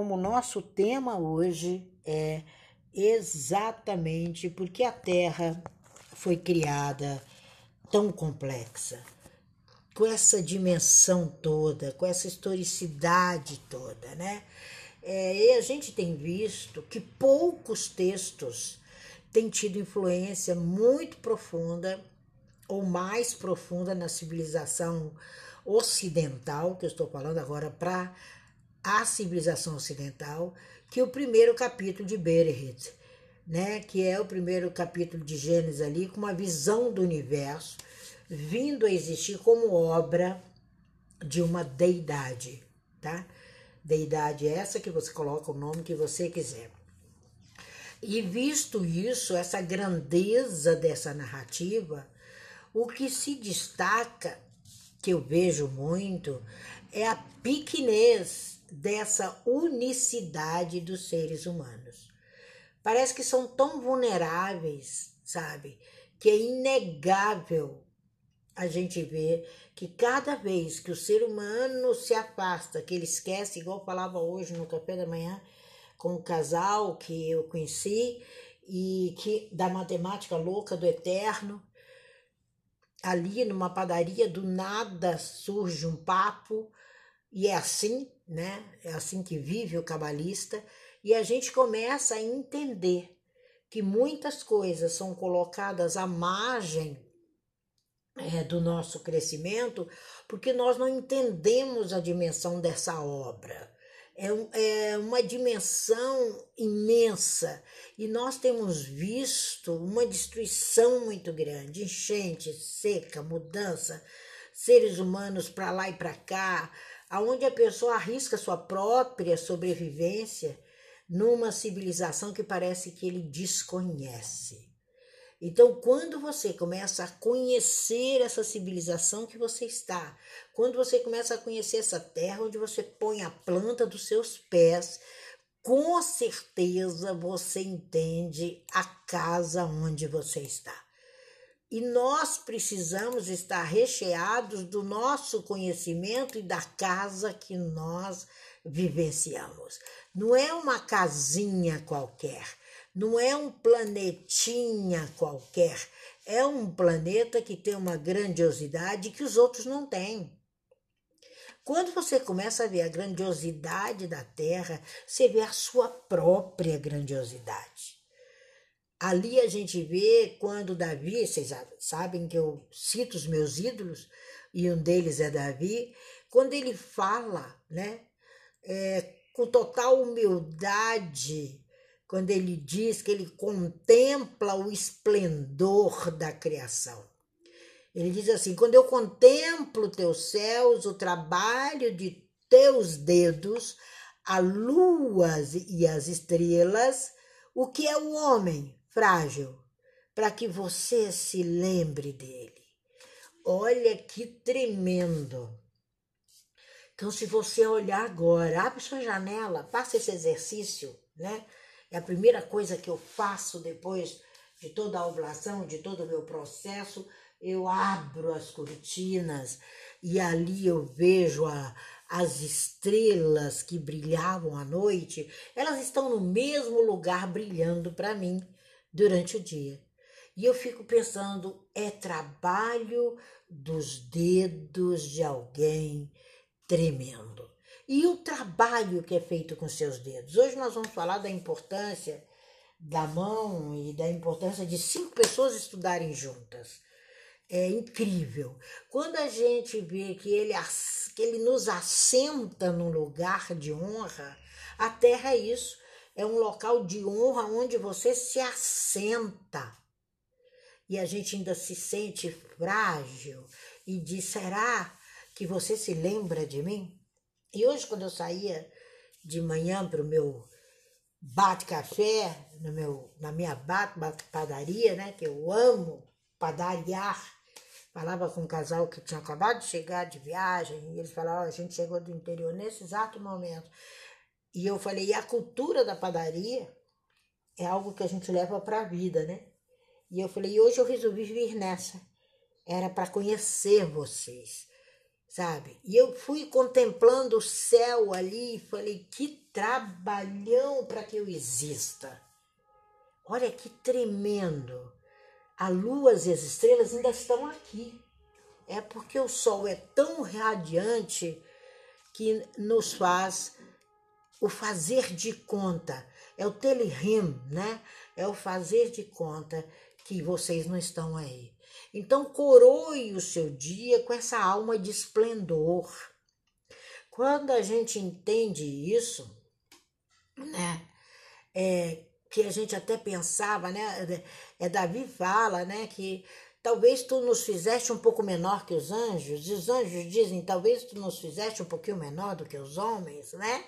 Como nosso tema hoje é exatamente porque a Terra foi criada tão complexa, com essa dimensão toda, com essa historicidade toda, né? É, e a gente tem visto que poucos textos têm tido influência muito profunda ou mais profunda na civilização ocidental, que eu estou falando agora para a civilização ocidental, que o primeiro capítulo de Bereshit, né, que é o primeiro capítulo de Gênesis ali, com uma visão do universo vindo a existir como obra de uma deidade, tá? Deidade é essa que você coloca o nome que você quiser. E visto isso, essa grandeza dessa narrativa, o que se destaca, que eu vejo muito, é a pequenez dessa unicidade dos seres humanos. Parece que são tão vulneráveis, sabe? Que é inegável a gente ver que cada vez que o ser humano se afasta, que ele esquece, igual falava hoje no café da manhã com o casal que eu conheci e que da matemática louca do eterno, ali numa padaria do nada surge um papo e é assim, né? É assim que vive o cabalista e a gente começa a entender que muitas coisas são colocadas à margem é, do nosso crescimento, porque nós não entendemos a dimensão dessa obra. É, é uma dimensão imensa e nós temos visto uma destruição muito grande enchente, seca, mudança, seres humanos para lá e para cá, aonde a pessoa arrisca sua própria sobrevivência numa civilização que parece que ele desconhece. Então, quando você começa a conhecer essa civilização que você está, quando você começa a conhecer essa terra onde você põe a planta dos seus pés, com certeza você entende a casa onde você está. E nós precisamos estar recheados do nosso conhecimento e da casa que nós vivenciamos. Não é uma casinha qualquer não é um planetinha qualquer, é um planeta que tem uma grandiosidade que os outros não têm. Quando você começa a ver a grandiosidade da Terra, você vê a sua própria grandiosidade. Ali a gente vê quando Davi, vocês sabem que eu cito os meus ídolos, e um deles é Davi, quando ele fala, né, é, com total humildade, quando ele diz que ele contempla o esplendor da criação. Ele diz assim: quando eu contemplo teus céus, o trabalho de teus dedos, a lua e as estrelas, o que é o homem frágil, para que você se lembre dele. Olha que tremendo. Então, se você olhar agora, abre sua janela, faça esse exercício, né? É a primeira coisa que eu faço depois de toda a ovulação, de todo o meu processo. Eu abro as cortinas e ali eu vejo a, as estrelas que brilhavam à noite. Elas estão no mesmo lugar brilhando para mim durante o dia. E eu fico pensando, é trabalho dos dedos de alguém tremendo e o trabalho que é feito com seus dedos. Hoje nós vamos falar da importância da mão e da importância de cinco pessoas estudarem juntas. É incrível. Quando a gente vê que ele, que ele nos assenta num lugar de honra, a terra é isso. É um local de honra onde você se assenta. E a gente ainda se sente frágil e diz: será que você se lembra de mim? E hoje, quando eu saía de manhã para o meu bate-café, no meu, na minha bate-padaria, né, que eu amo padariar, falava com um casal que tinha acabado de chegar de viagem, e eles falavam, a gente chegou do interior nesse exato momento. E eu falei, e a cultura da padaria é algo que a gente leva para a vida, né? E eu falei, e hoje eu resolvi vir nessa. Era para conhecer vocês sabe? E eu fui contemplando o céu ali e falei: que trabalhão para que eu exista. Olha que tremendo. A lua e as estrelas ainda estão aqui. É porque o sol é tão radiante que nos faz o fazer de conta. É o telerim, né? É o fazer de conta que vocês não estão aí. Então, coroe o seu dia com essa alma de esplendor. Quando a gente entende isso, né? É, que a gente até pensava, né? É Davi fala, né? Que talvez tu nos fizeste um pouco menor que os anjos. E os anjos dizem, talvez tu nos fizeste um pouquinho menor do que os homens, né?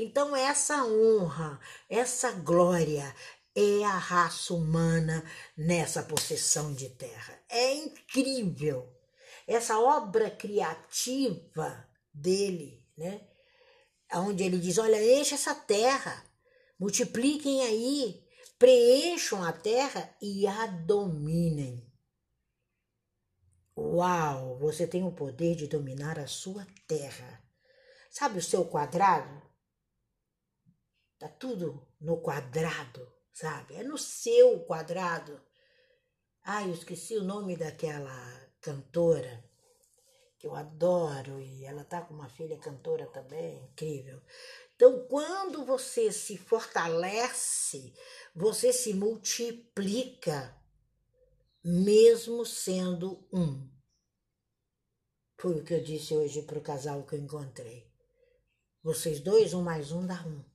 Então essa honra, essa glória, é a raça humana nessa possessão de terra. É incrível. Essa obra criativa dele, né? Onde ele diz: olha, enche essa terra, multipliquem aí, preencham a terra e a dominem. Uau, você tem o poder de dominar a sua terra. Sabe o seu quadrado? Tá tudo no quadrado sabe? É no seu quadrado. Ai, eu esqueci o nome daquela cantora que eu adoro e ela tá com uma filha cantora também, incrível. Então, quando você se fortalece, você se multiplica, mesmo sendo um. Foi o que eu disse hoje para o casal que eu encontrei. Vocês dois, um mais um dá um.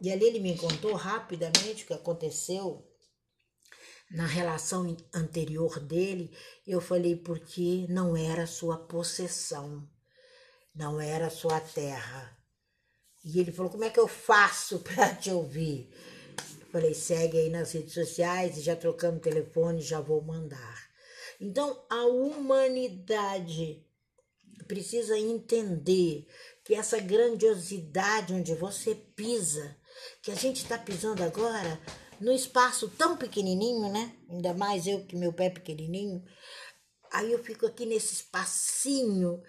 E ali ele me contou rapidamente o que aconteceu na relação anterior dele. Eu falei, porque não era sua possessão, não era sua terra. E ele falou, como é que eu faço para te ouvir? Eu falei, segue aí nas redes sociais e já trocamos telefone, já vou mandar. Então, a humanidade precisa entender que essa grandiosidade onde você pisa que a gente está pisando agora num espaço tão pequenininho, né? Ainda mais eu que meu pé é pequenininho. Aí eu fico aqui nesse espacinho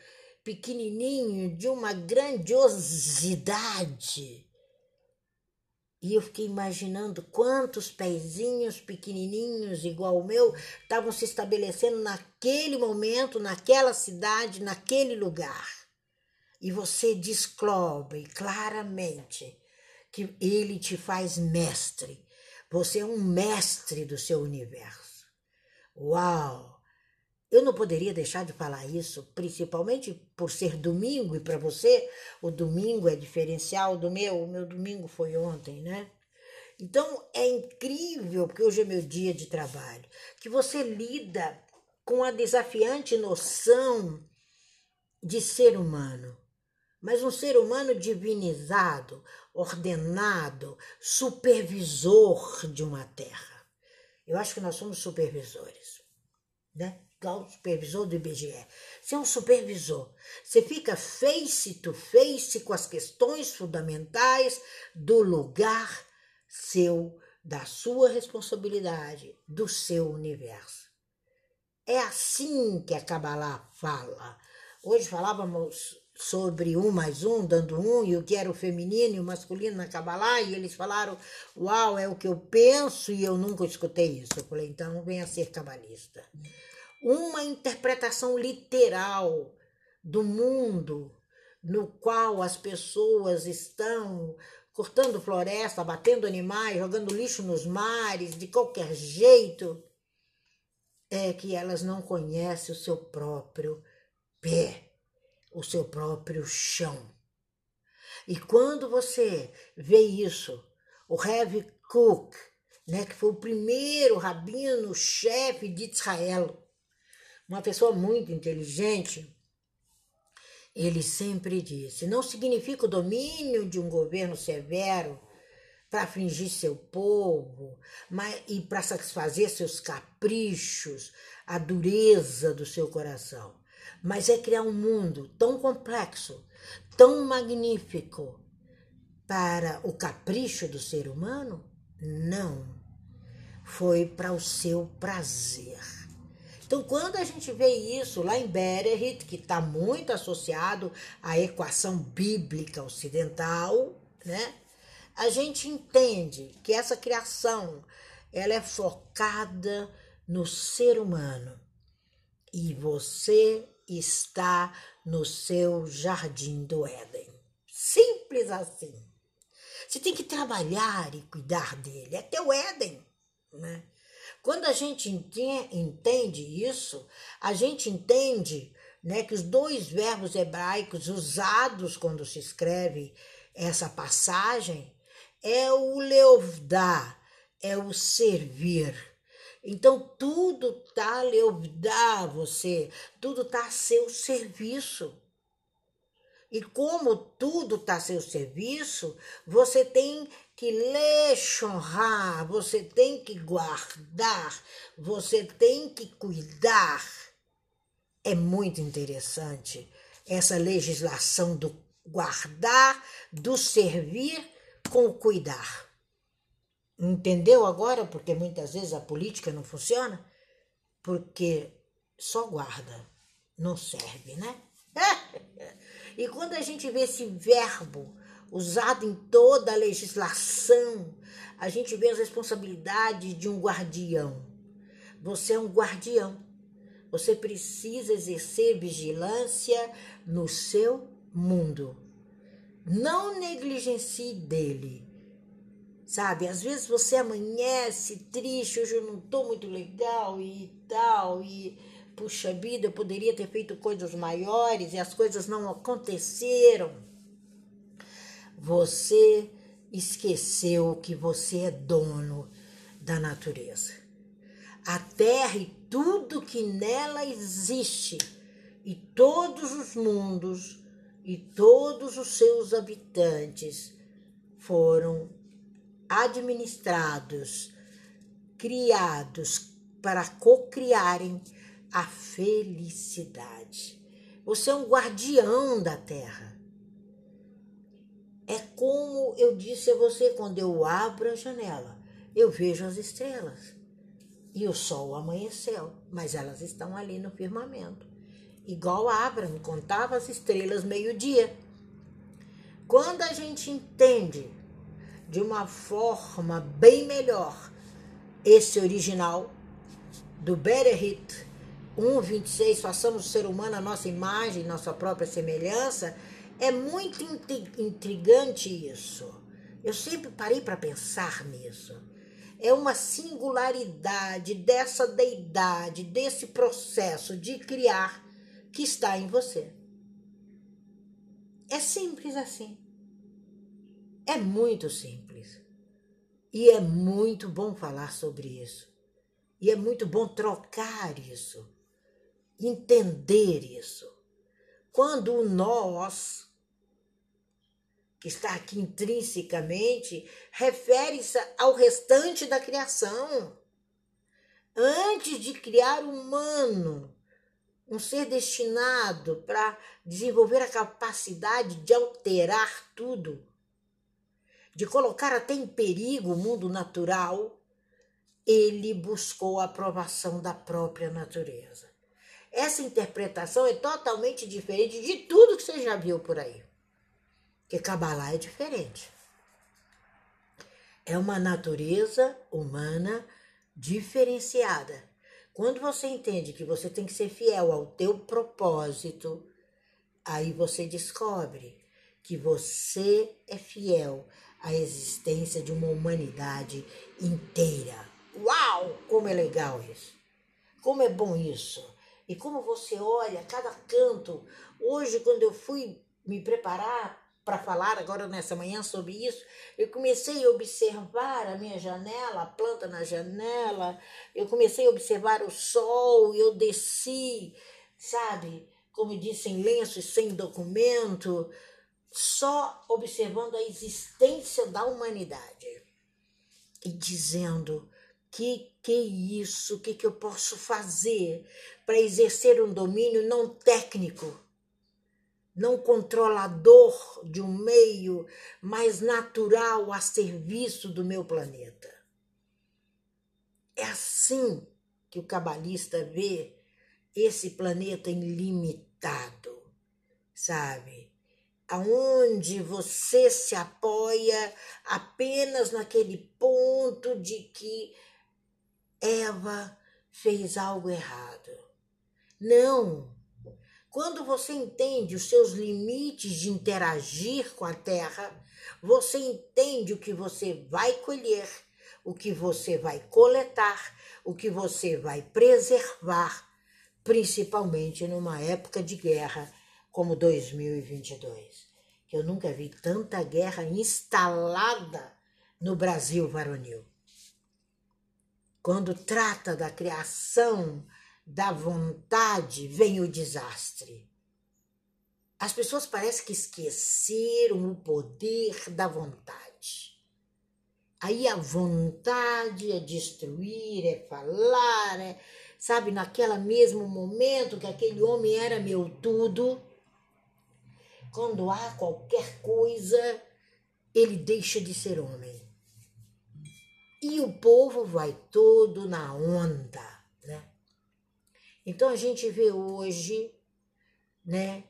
pequenininho de uma grandiosidade. E eu fiquei imaginando quantos pezinhos pequenininhos, igual o meu, estavam se estabelecendo naquele momento, naquela cidade, naquele lugar. E você descobre claramente que ele te faz mestre. Você é um mestre do seu universo. Uau! Eu não poderia deixar de falar isso, principalmente por ser domingo e para você o domingo é diferencial do meu. O meu domingo foi ontem, né? Então é incrível, porque hoje é meu dia de trabalho, que você lida com a desafiante noção de ser humano, mas um ser humano divinizado, ordenado, supervisor de uma terra. Eu acho que nós somos supervisores, né? O supervisor do IBGE. Você é um supervisor. Você fica face to face com as questões fundamentais do lugar seu, da sua responsabilidade, do seu universo. É assim que a Kabbalah fala. Hoje falávamos sobre um mais um, dando um, e o que era o feminino e o masculino na Kabbalah, e eles falaram, uau, é o que eu penso, e eu nunca escutei isso. Eu falei, então venha ser cabalista. Uma interpretação literal do mundo no qual as pessoas estão cortando floresta, batendo animais, jogando lixo nos mares, de qualquer jeito, é que elas não conhecem o seu próprio pé o seu próprio chão. E quando você vê isso, o Rev Cook, né, que foi o primeiro rabino chefe de Israel, uma pessoa muito inteligente, ele sempre disse: não significa o domínio de um governo severo para afligir seu povo mas, e para satisfazer seus caprichos, a dureza do seu coração mas é criar um mundo tão complexo, tão magnífico para o capricho do ser humano? Não. Foi para o seu prazer. Então, quando a gente vê isso lá em Bereshit, que está muito associado à equação bíblica ocidental, né? A gente entende que essa criação ela é focada no ser humano e você está no seu jardim do Éden. Simples assim. Você tem que trabalhar e cuidar dele. É teu Éden, né? Quando a gente entende isso, a gente entende né, que os dois verbos hebraicos usados quando se escreve essa passagem é o leovdá, é o servir. Então tudo tá leovdá você, tudo tá a seu serviço. E como tudo está a seu serviço, você tem que lechonrar, você tem que guardar, você tem que cuidar. É muito interessante essa legislação do guardar, do servir com cuidar. Entendeu agora? Porque muitas vezes a política não funciona? Porque só guarda, não serve, né? E quando a gente vê esse verbo usado em toda a legislação, a gente vê as responsabilidades de um guardião. Você é um guardião. Você precisa exercer vigilância no seu mundo. Não negligencie dele. Sabe, às vezes você amanhece triste, hoje eu não estou muito legal e tal, e puxa vida, eu poderia ter feito coisas maiores e as coisas não aconteceram. Você esqueceu que você é dono da natureza. A terra e tudo que nela existe, e todos os mundos e todos os seus habitantes foram administrados, criados para cocriarem a felicidade. Você é um guardião da terra. É como eu disse a você quando eu abro a janela, eu vejo as estrelas. E o sol amanheceu, mas elas estão ali no firmamento. Igual Abraham contava as estrelas meio-dia. Quando a gente entende de uma forma bem melhor esse original do Berehit 1,26, façamos o ser humano a nossa imagem, nossa própria semelhança, é muito intrigante isso. Eu sempre parei para pensar nisso. É uma singularidade dessa deidade, desse processo de criar que está em você. É simples assim. É muito simples. E é muito bom falar sobre isso. E é muito bom trocar isso entender isso. Quando nós, que está aqui intrinsecamente, refere-se ao restante da criação. Antes de criar o humano, um ser destinado para desenvolver a capacidade de alterar tudo, de colocar até em perigo o mundo natural, ele buscou a aprovação da própria natureza. Essa interpretação é totalmente diferente de tudo que você já viu por aí. Porque Kabbalah é diferente. É uma natureza humana diferenciada. Quando você entende que você tem que ser fiel ao teu propósito, aí você descobre que você é fiel à existência de uma humanidade inteira. Uau, como é legal isso! Como é bom isso! E como você olha cada canto. Hoje, quando eu fui me preparar para falar agora nessa manhã sobre isso, eu comecei a observar a minha janela, a planta na janela, eu comecei a observar o sol, eu desci, sabe, como disse, em lenço e sem documento, só observando a existência da humanidade e dizendo que que isso, o que que eu posso fazer para exercer um domínio não técnico, não controlador de um meio, mas natural a serviço do meu planeta. É assim que o cabalista vê esse planeta ilimitado, sabe? Aonde você se apoia apenas naquele ponto de que Eva fez algo errado. Não. Quando você entende os seus limites de interagir com a terra, você entende o que você vai colher, o que você vai coletar, o que você vai preservar, principalmente numa época de guerra como 2022. Que eu nunca vi tanta guerra instalada no Brasil varonil. Quando trata da criação da vontade, vem o desastre. As pessoas parecem que esqueceram o poder da vontade. Aí a vontade é destruir, é falar, é, sabe, naquele mesmo momento que aquele homem era meu tudo, quando há qualquer coisa, ele deixa de ser homem. E o povo vai todo na onda? Então a gente vê hoje, né,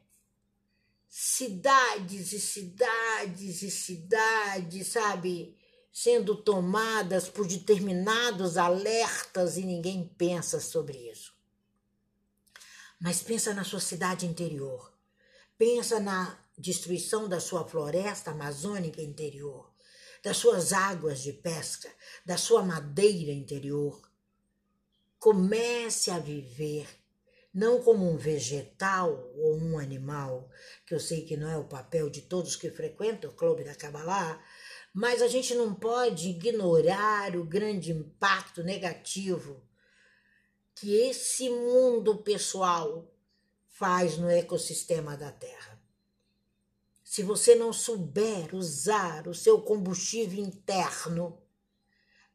cidades e cidades e cidades, sabe, sendo tomadas por determinados alertas e ninguém pensa sobre isso. Mas pensa na sua cidade interior. Pensa na destruição da sua floresta amazônica interior, das suas águas de pesca, da sua madeira interior. Comece a viver não como um vegetal ou um animal, que eu sei que não é o papel de todos que frequentam o Clube da Kabbalah, mas a gente não pode ignorar o grande impacto negativo que esse mundo pessoal faz no ecossistema da Terra. Se você não souber usar o seu combustível interno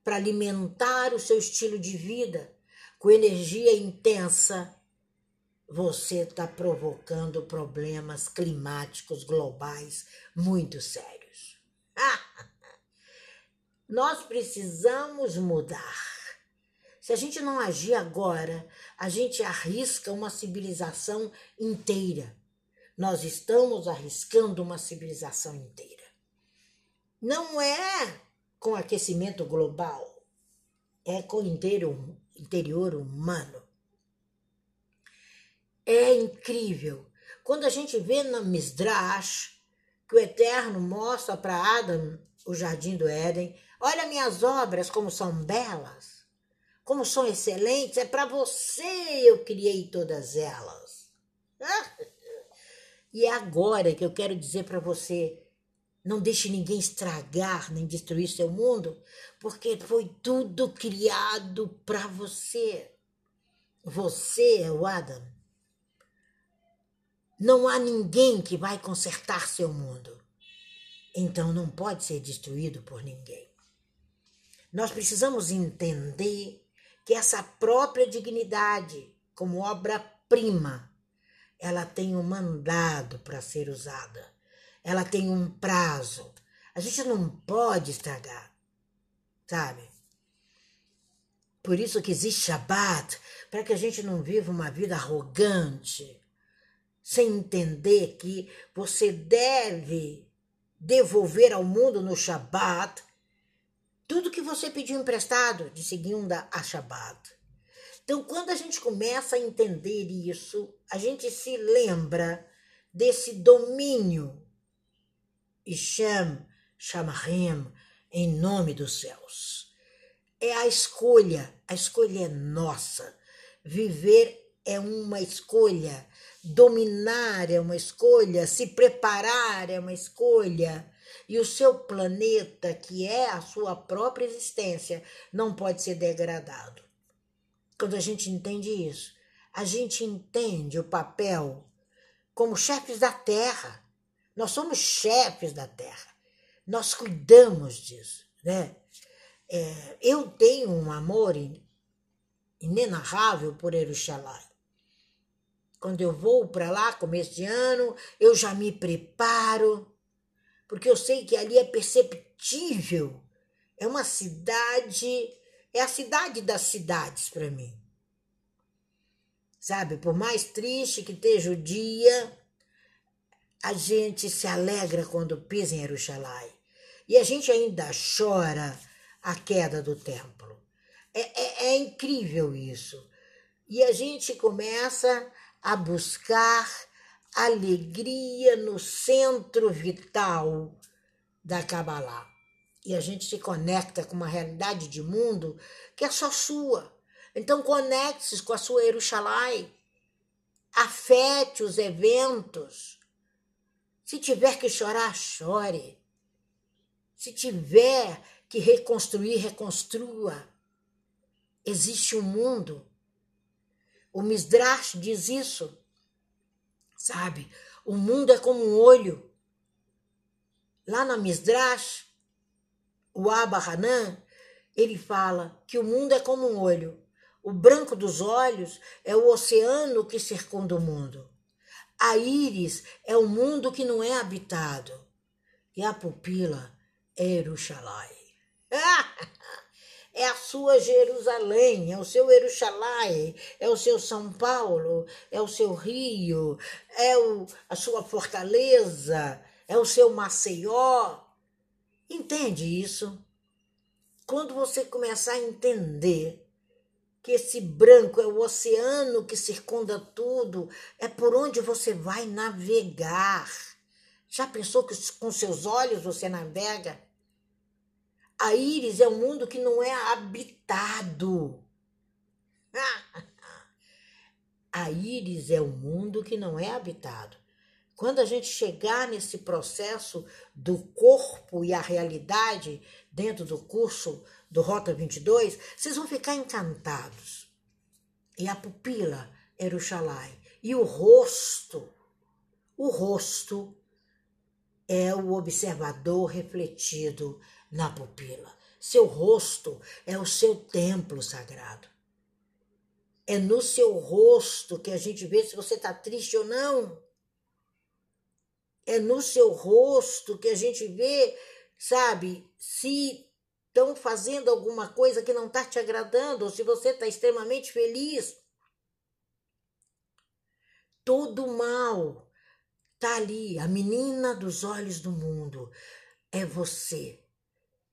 para alimentar o seu estilo de vida com energia intensa, você está provocando problemas climáticos globais muito sérios. Nós precisamos mudar. Se a gente não agir agora, a gente arrisca uma civilização inteira. Nós estamos arriscando uma civilização inteira. Não é com aquecimento global, é com o interior humano. É incrível. Quando a gente vê na Misdrash que o Eterno mostra para Adam o jardim do Éden, olha minhas obras como são belas, como são excelentes, é para você eu criei todas elas. E é agora que eu quero dizer para você, não deixe ninguém estragar nem destruir seu mundo, porque foi tudo criado para você. Você é o Adam. Não há ninguém que vai consertar seu mundo. Então não pode ser destruído por ninguém. Nós precisamos entender que essa própria dignidade, como obra-prima, ela tem um mandado para ser usada. Ela tem um prazo. A gente não pode estragar, sabe? Por isso que existe Shabbat, para que a gente não viva uma vida arrogante, sem entender que você deve devolver ao mundo no Shabat tudo que você pediu emprestado de segunda a Shabat. Então, quando a gente começa a entender isso, a gente se lembra desse domínio Ishem Shamarim em nome dos céus. É a escolha, a escolha é nossa. Viver é uma escolha Dominar é uma escolha, se preparar é uma escolha. E o seu planeta, que é a sua própria existência, não pode ser degradado. Quando a gente entende isso, a gente entende o papel como chefes da terra. Nós somos chefes da terra. Nós cuidamos disso, né? É, eu tenho um amor inenarrável por Eruxalai. Quando eu vou para lá, começo de ano, eu já me preparo, porque eu sei que ali é perceptível. É uma cidade, é a cidade das cidades para mim. Sabe, por mais triste que esteja o dia, a gente se alegra quando pisa em Jerusalém. E a gente ainda chora a queda do templo. É, é, é incrível isso. E a gente começa a buscar alegria no centro vital da Kabbalah. E a gente se conecta com uma realidade de mundo que é só sua. Então conecte-se com a sua Yerushalai. Afete os eventos. Se tiver que chorar, chore. Se tiver que reconstruir, reconstrua. Existe um mundo. O Misdrash diz isso. Sabe? O mundo é como um olho. Lá na Misdrash, o Abba Hanan, ele fala que o mundo é como um olho. O branco dos olhos é o oceano que circunda o mundo. A íris é o mundo que não é habitado. E a pupila é Jerusalém. É a sua Jerusalém, é o seu Jerusalém, é o seu São Paulo, é o seu Rio, é o, a sua fortaleza, é o seu Maceió. Entende isso? Quando você começar a entender que esse branco é o oceano que circunda tudo, é por onde você vai navegar. Já pensou que com seus olhos você navega? A íris é um mundo que não é habitado. A íris é um mundo que não é habitado. Quando a gente chegar nesse processo do corpo e a realidade dentro do curso do Rota 22, vocês vão ficar encantados. E a pupila era o xalai. E o rosto, o rosto é o observador refletido na pupila. Seu rosto é o seu templo sagrado. É no seu rosto que a gente vê se você está triste ou não. É no seu rosto que a gente vê, sabe, se estão fazendo alguma coisa que não está te agradando, ou se você está extremamente feliz. Todo mal está ali. A menina dos olhos do mundo é você.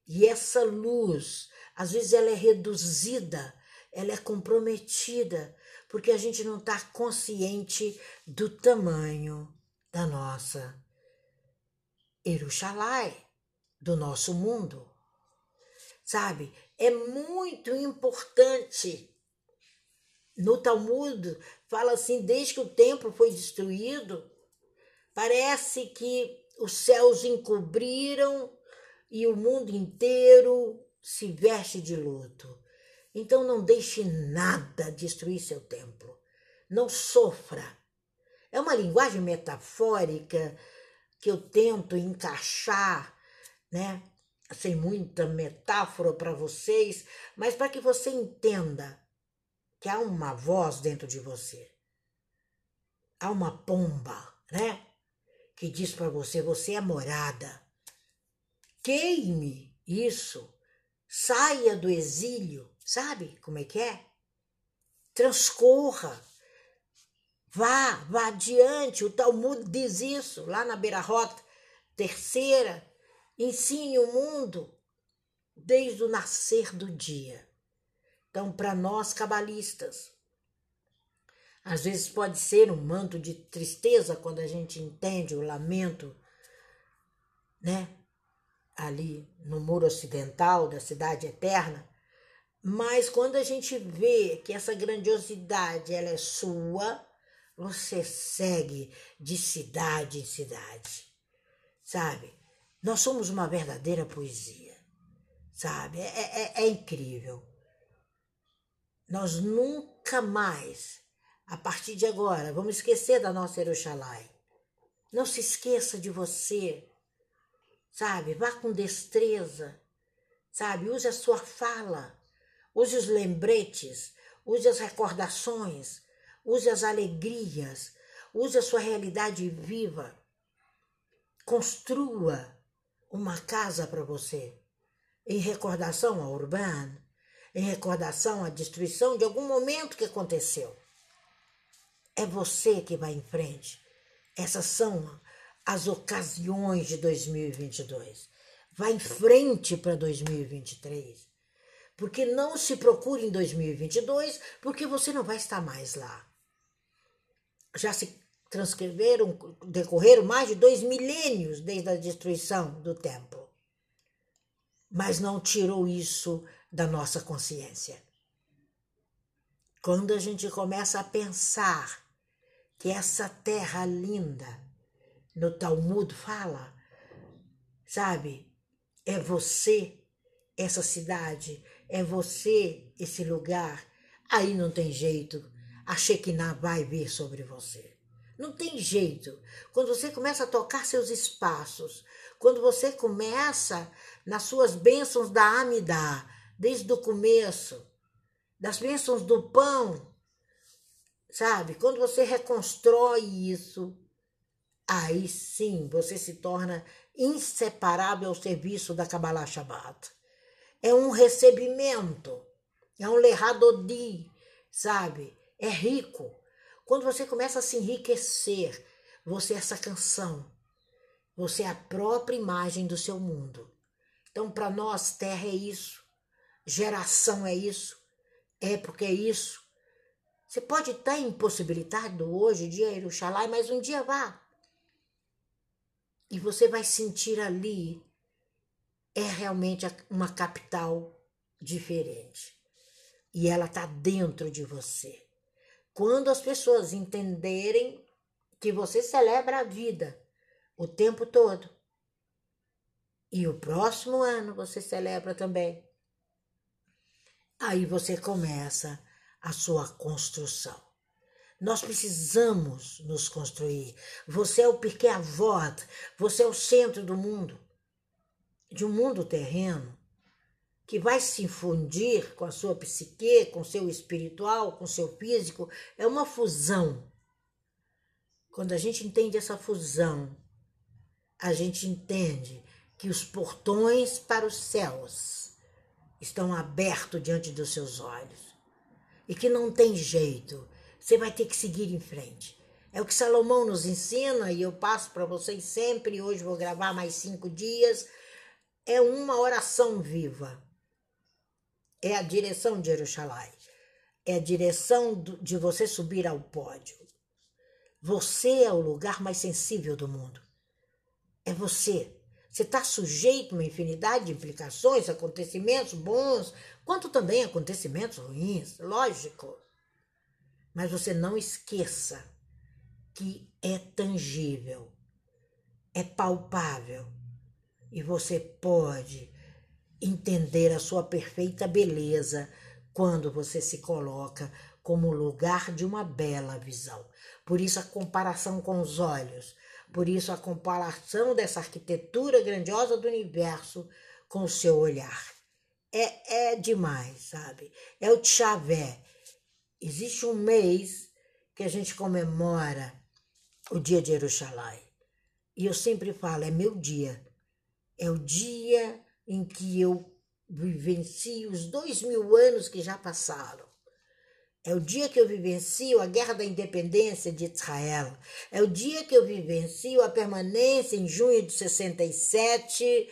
E essa luz, às vezes, ela é reduzida, ela é comprometida, porque a gente não está consciente do tamanho da nossa Eruxalai, do nosso mundo. Sabe? É muito importante. No Talmud fala assim: desde que o templo foi destruído, parece que os céus encobriram e o mundo inteiro se veste de luto. Então não deixe nada destruir seu templo. Não sofra. É uma linguagem metafórica que eu tento encaixar, né? Sem muita metáfora para vocês, mas para que você entenda que há uma voz dentro de você. Há uma pomba, né? Que diz para você: você é morada. Queime isso. Saia do exílio. Sabe como é que é? Transcorra Vá, vá adiante. O Talmud diz isso lá na beira-rota terceira. Ensine o mundo desde o nascer do dia. Então, para nós cabalistas, às vezes pode ser um manto de tristeza quando a gente entende o lamento, né? Ali no muro ocidental da cidade eterna. Mas quando a gente vê que essa grandiosidade ela é sua, você segue de cidade em cidade, sabe? Nós somos uma verdadeira poesia, sabe? É, é, é incrível. Nós nunca mais, a partir de agora, vamos esquecer da nossa Eruxalai. Não se esqueça de você, sabe? Vá com destreza, sabe? Use a sua fala, use os lembretes, use as recordações use as alegrias, use a sua realidade viva. Construa uma casa para você, em recordação ao urbano, em recordação à destruição de algum momento que aconteceu. É você que vai em frente. Essas são as ocasiões de 2022. Vá em frente para 2023. Porque não se procure em 2022, porque você não vai estar mais lá. Já se transcreveram, decorreram mais de dois milênios desde a destruição do templo. Mas não tirou isso da nossa consciência. Quando a gente começa a pensar que essa terra linda, no Talmud fala, sabe, é você essa cidade, é você esse lugar, aí não tem jeito, a Shekinah vai vir sobre você. Não tem jeito. Quando você começa a tocar seus espaços, quando você começa nas suas bênçãos da Amidá, desde o começo, das bênçãos do pão, sabe? Quando você reconstrói isso, aí sim você se torna inseparável ao serviço da Kabbalah Shabbat. É um recebimento, é um lerradodi, sabe? É rico. Quando você começa a se enriquecer, você é essa canção. Você é a própria imagem do seu mundo. Então, para nós, terra é isso, geração é isso, época é isso. Você pode estar impossibilitado hoje, dia Jerusalém, mas um dia vá. E você vai sentir ali é realmente uma capital diferente. E ela está dentro de você. Quando as pessoas entenderem que você celebra a vida o tempo todo, e o próximo ano você celebra também, aí você começa a sua construção. Nós precisamos nos construir. Você é o Pirkei Avot, você é o centro do mundo, de um mundo terreno que vai se infundir com a sua psique, com o seu espiritual, com o seu físico, é uma fusão. Quando a gente entende essa fusão, a gente entende que os portões para os céus estão abertos diante dos seus olhos e que não tem jeito, você vai ter que seguir em frente. É o que Salomão nos ensina e eu passo para vocês sempre. Hoje vou gravar mais cinco dias. É uma oração viva é a direção de Jerusalém, é a direção de você subir ao pódio. Você é o lugar mais sensível do mundo. É você. Você está sujeito a uma infinidade de implicações, acontecimentos bons, quanto também acontecimentos ruins, lógico. Mas você não esqueça que é tangível, é palpável e você pode entender a sua perfeita beleza quando você se coloca como lugar de uma bela visão. Por isso a comparação com os olhos, por isso a comparação dessa arquitetura grandiosa do universo com o seu olhar. É, é demais, sabe? É o Tchavé. Existe um mês que a gente comemora o dia de Jerusalém. E eu sempre falo, é meu dia. É o dia em que eu vivencio os dois mil anos que já passaram. É o dia que eu vivencio a guerra da independência de Israel. É o dia que eu vivencio a permanência em junho de 67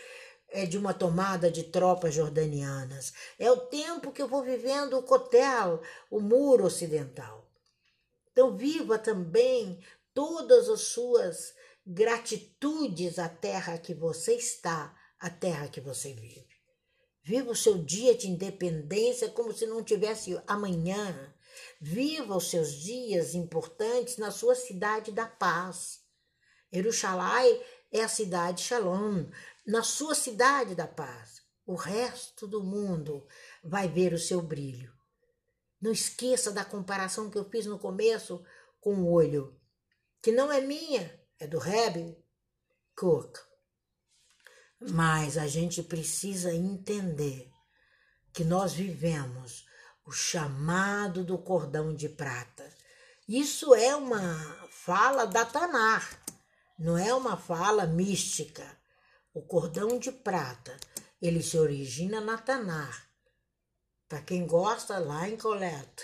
é, de uma tomada de tropas jordanianas. É o tempo que eu vou vivendo o Cotel, o muro ocidental. Então, viva também todas as suas gratitudes à terra que você está a terra que você vive. Viva o seu dia de independência como se não tivesse amanhã. Viva os seus dias importantes na sua cidade da paz. Jerusalém é a cidade Shalom, na sua cidade da paz. O resto do mundo vai ver o seu brilho. Não esqueça da comparação que eu fiz no começo com o olho, que não é minha, é do Reb Cook. Mas a gente precisa entender que nós vivemos o chamado do cordão de prata. Isso é uma fala da Tanar, não é uma fala mística. O cordão de prata, ele se origina na Tanar. Para quem gosta, lá em Coleta,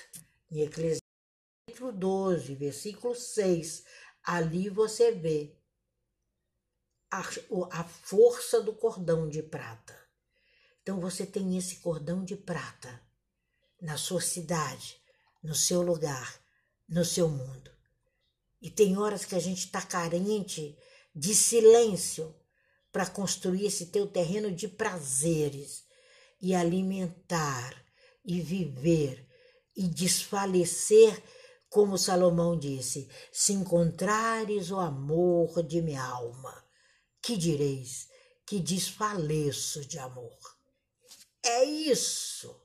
em Eclesiastes capítulo 12, versículo 6. Ali você vê a, a força do cordão de prata. Então você tem esse cordão de prata na sua cidade, no seu lugar, no seu mundo. E tem horas que a gente está carente de silêncio para construir esse teu terreno de prazeres e alimentar e viver e desfalecer, como Salomão disse: se encontrares o amor de minha alma, que direis que desfaleço de amor? É isso.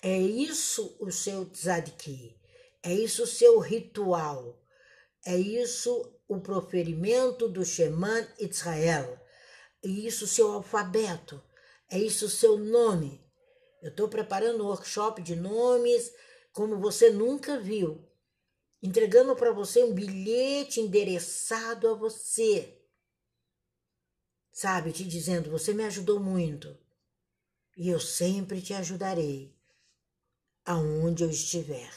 É isso o seu tzadiki. É isso o seu ritual. É isso o proferimento do Sheman Israel. É isso o seu alfabeto. É isso o seu nome. Eu estou preparando um workshop de nomes como você nunca viu, entregando para você um bilhete endereçado a você. Sabe, te dizendo: você me ajudou muito e eu sempre te ajudarei aonde eu estiver.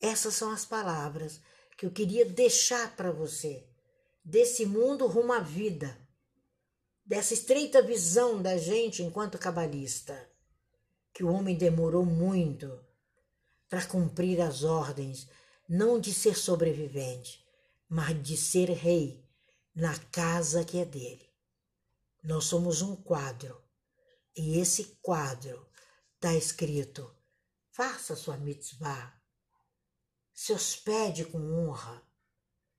Essas são as palavras que eu queria deixar para você desse mundo rumo à vida, dessa estreita visão da gente enquanto cabalista que o homem demorou muito para cumprir as ordens, não de ser sobrevivente, mas de ser rei na casa que é dele. Nós somos um quadro, e esse quadro está escrito: faça sua mitzvah, se hospede com honra,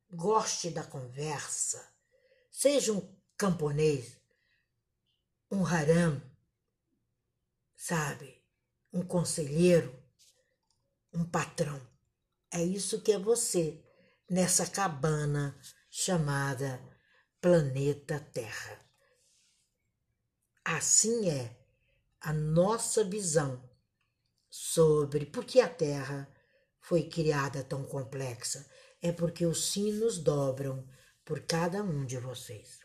goste da conversa, seja um camponês, um haram, sabe? Um conselheiro, um patrão. É isso que é você nessa cabana chamada planeta Terra. Assim é a nossa visão sobre por que a Terra foi criada tão complexa. É porque os sinos dobram por cada um de vocês.